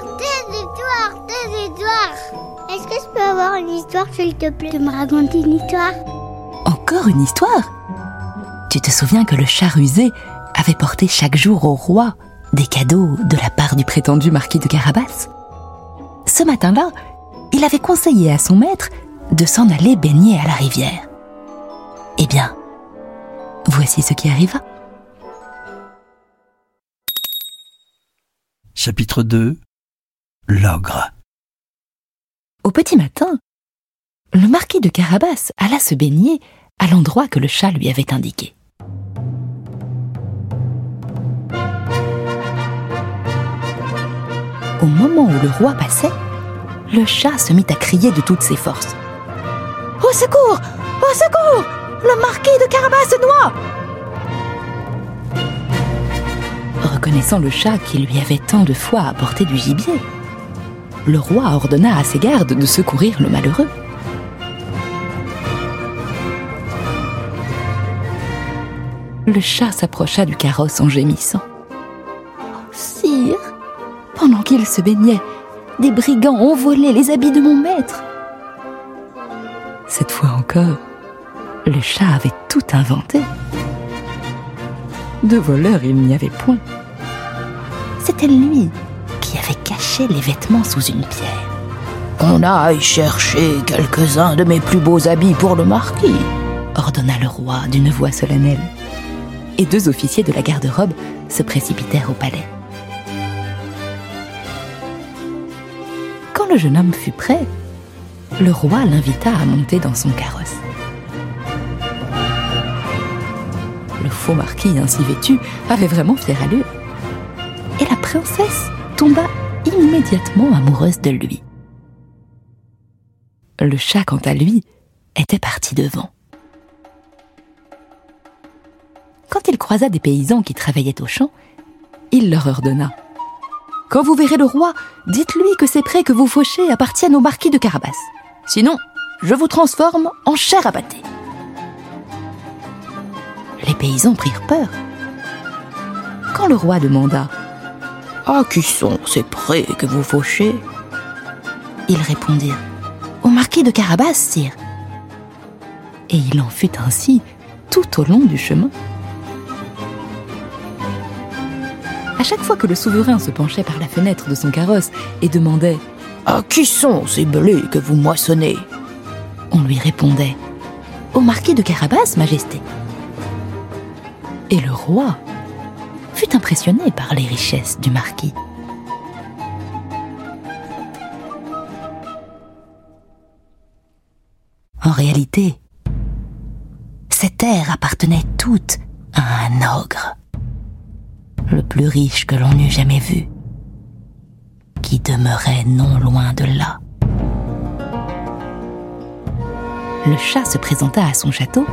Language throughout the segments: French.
Des histoires, des histoires, des histoires. Est-ce que je peux avoir une histoire, s'il te plaît, de me raconter une histoire? Encore une histoire? Tu te souviens que le chat rusé avait porté chaque jour au roi des cadeaux de la part du prétendu marquis de Carabas? Ce matin-là, il avait conseillé à son maître de s'en aller baigner à la rivière. Eh bien, voici ce qui arriva. Chapitre 2 L'ogre. Au petit matin, le marquis de Carabas alla se baigner à l'endroit que le chat lui avait indiqué. Au moment où le roi passait, le chat se mit à crier de toutes ses forces. Au secours Au secours Le marquis de Carabas se noie Reconnaissant le chat qui lui avait tant de fois apporté du gibier, le roi ordonna à ses gardes de secourir le malheureux. Le chat s'approcha du carrosse en gémissant. Sire, pendant qu'il se baignait, des brigands ont volé les habits de mon maître. Cette fois encore, le chat avait tout inventé. De voleur, il n'y avait point. C'était lui qui avait caché les vêtements sous une pierre. Qu'on aille chercher quelques-uns de mes plus beaux habits pour le marquis. ordonna le roi d'une voix solennelle. Et deux officiers de la garde-robe se précipitèrent au palais. Quand le jeune homme fut prêt, le roi l'invita à monter dans son carrosse. Le faux marquis ainsi vêtu avait vraiment fière allure. Et la princesse tomba immédiatement amoureuse de lui. Le chat, quant à lui, était parti devant. Quand il croisa des paysans qui travaillaient au champ, il leur ordonna Quand vous verrez le roi, dites-lui que ces prés que vous fauchez appartiennent au marquis de Carabas. Sinon, je vous transforme en chair à pâté. Les paysans prirent peur. Quand le roi demanda À qui sont ces prés que vous fauchez? Ils répondirent Au marquis de Carabas, sire. Et il en fut ainsi tout au long du chemin. À chaque fois que le souverain se penchait par la fenêtre de son carrosse et demandait À qui sont ces blés que vous moissonnez? On lui répondait Au marquis de Carabas, Majesté. Et le roi impressionné par les richesses du marquis. En réalité, ces terres appartenaient toutes à un ogre, le plus riche que l'on eût jamais vu, qui demeurait non loin de là. Le chat se présenta à son château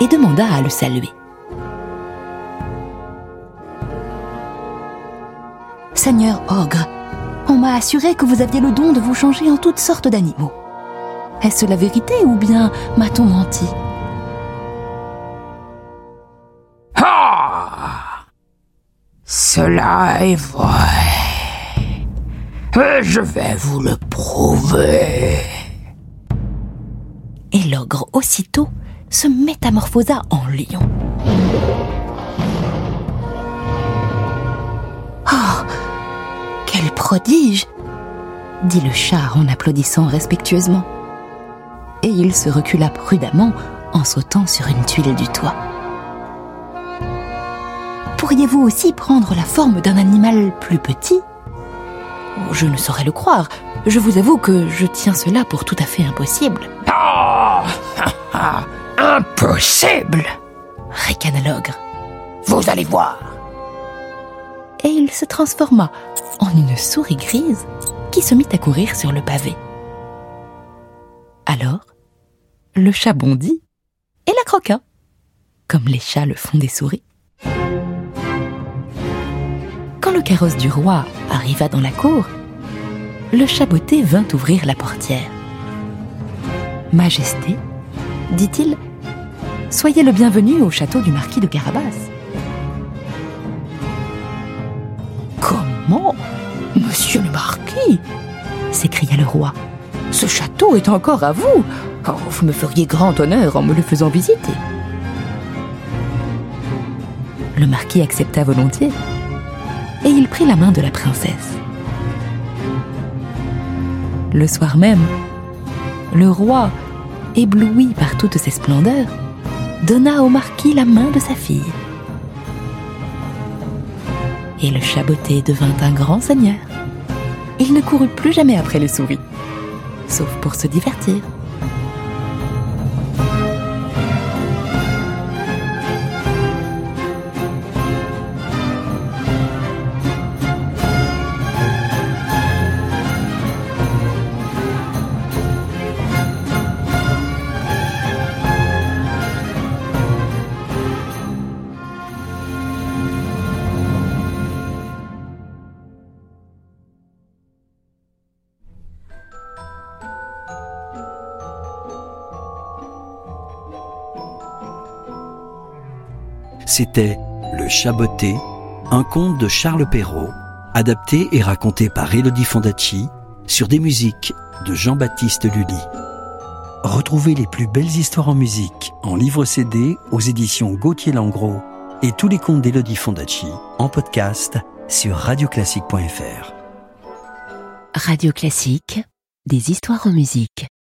et demanda à le saluer. Seigneur Ogre, on m'a assuré que vous aviez le don de vous changer en toutes sortes d'animaux. Est-ce la vérité ou bien m'a-t-on menti? Ah Cela est vrai. Et je vais vous le prouver. Et l'ogre aussitôt se métamorphosa en lion. Prodige dit le chat en applaudissant respectueusement. Et il se recula prudemment en sautant sur une tuile du toit. Pourriez-vous aussi prendre la forme d'un animal plus petit? Je ne saurais le croire. Je vous avoue que je tiens cela pour tout à fait impossible. Ah Impossible ricana l'ogre. Vous allez voir. Et il se transforma en une souris grise qui se mit à courir sur le pavé. Alors, le chat bondit et la croqua, comme les chats le font des souris. Quand le carrosse du roi arriva dans la cour, le chat botté vint ouvrir la portière. Majesté, dit-il, soyez le bienvenu au château du marquis de Carabas. Monsieur le marquis s'écria le roi. Ce château est encore à vous. Vous me feriez grand honneur en me le faisant visiter. Le marquis accepta volontiers et il prit la main de la princesse. Le soir même, le roi, ébloui par toutes ces splendeurs, donna au marquis la main de sa fille. Et le chaboté devint un grand seigneur. Il ne courut plus jamais après les souris, sauf pour se divertir. C'était Le Chaboté, un conte de Charles Perrault, adapté et raconté par Elodie Fondacci sur des musiques de Jean-Baptiste Lully. Retrouvez les plus belles histoires en musique en livre CD aux éditions Gauthier Langros et tous les contes d'Elodie Fondacci en podcast sur radioclassique.fr. Radio Classique, des histoires en musique.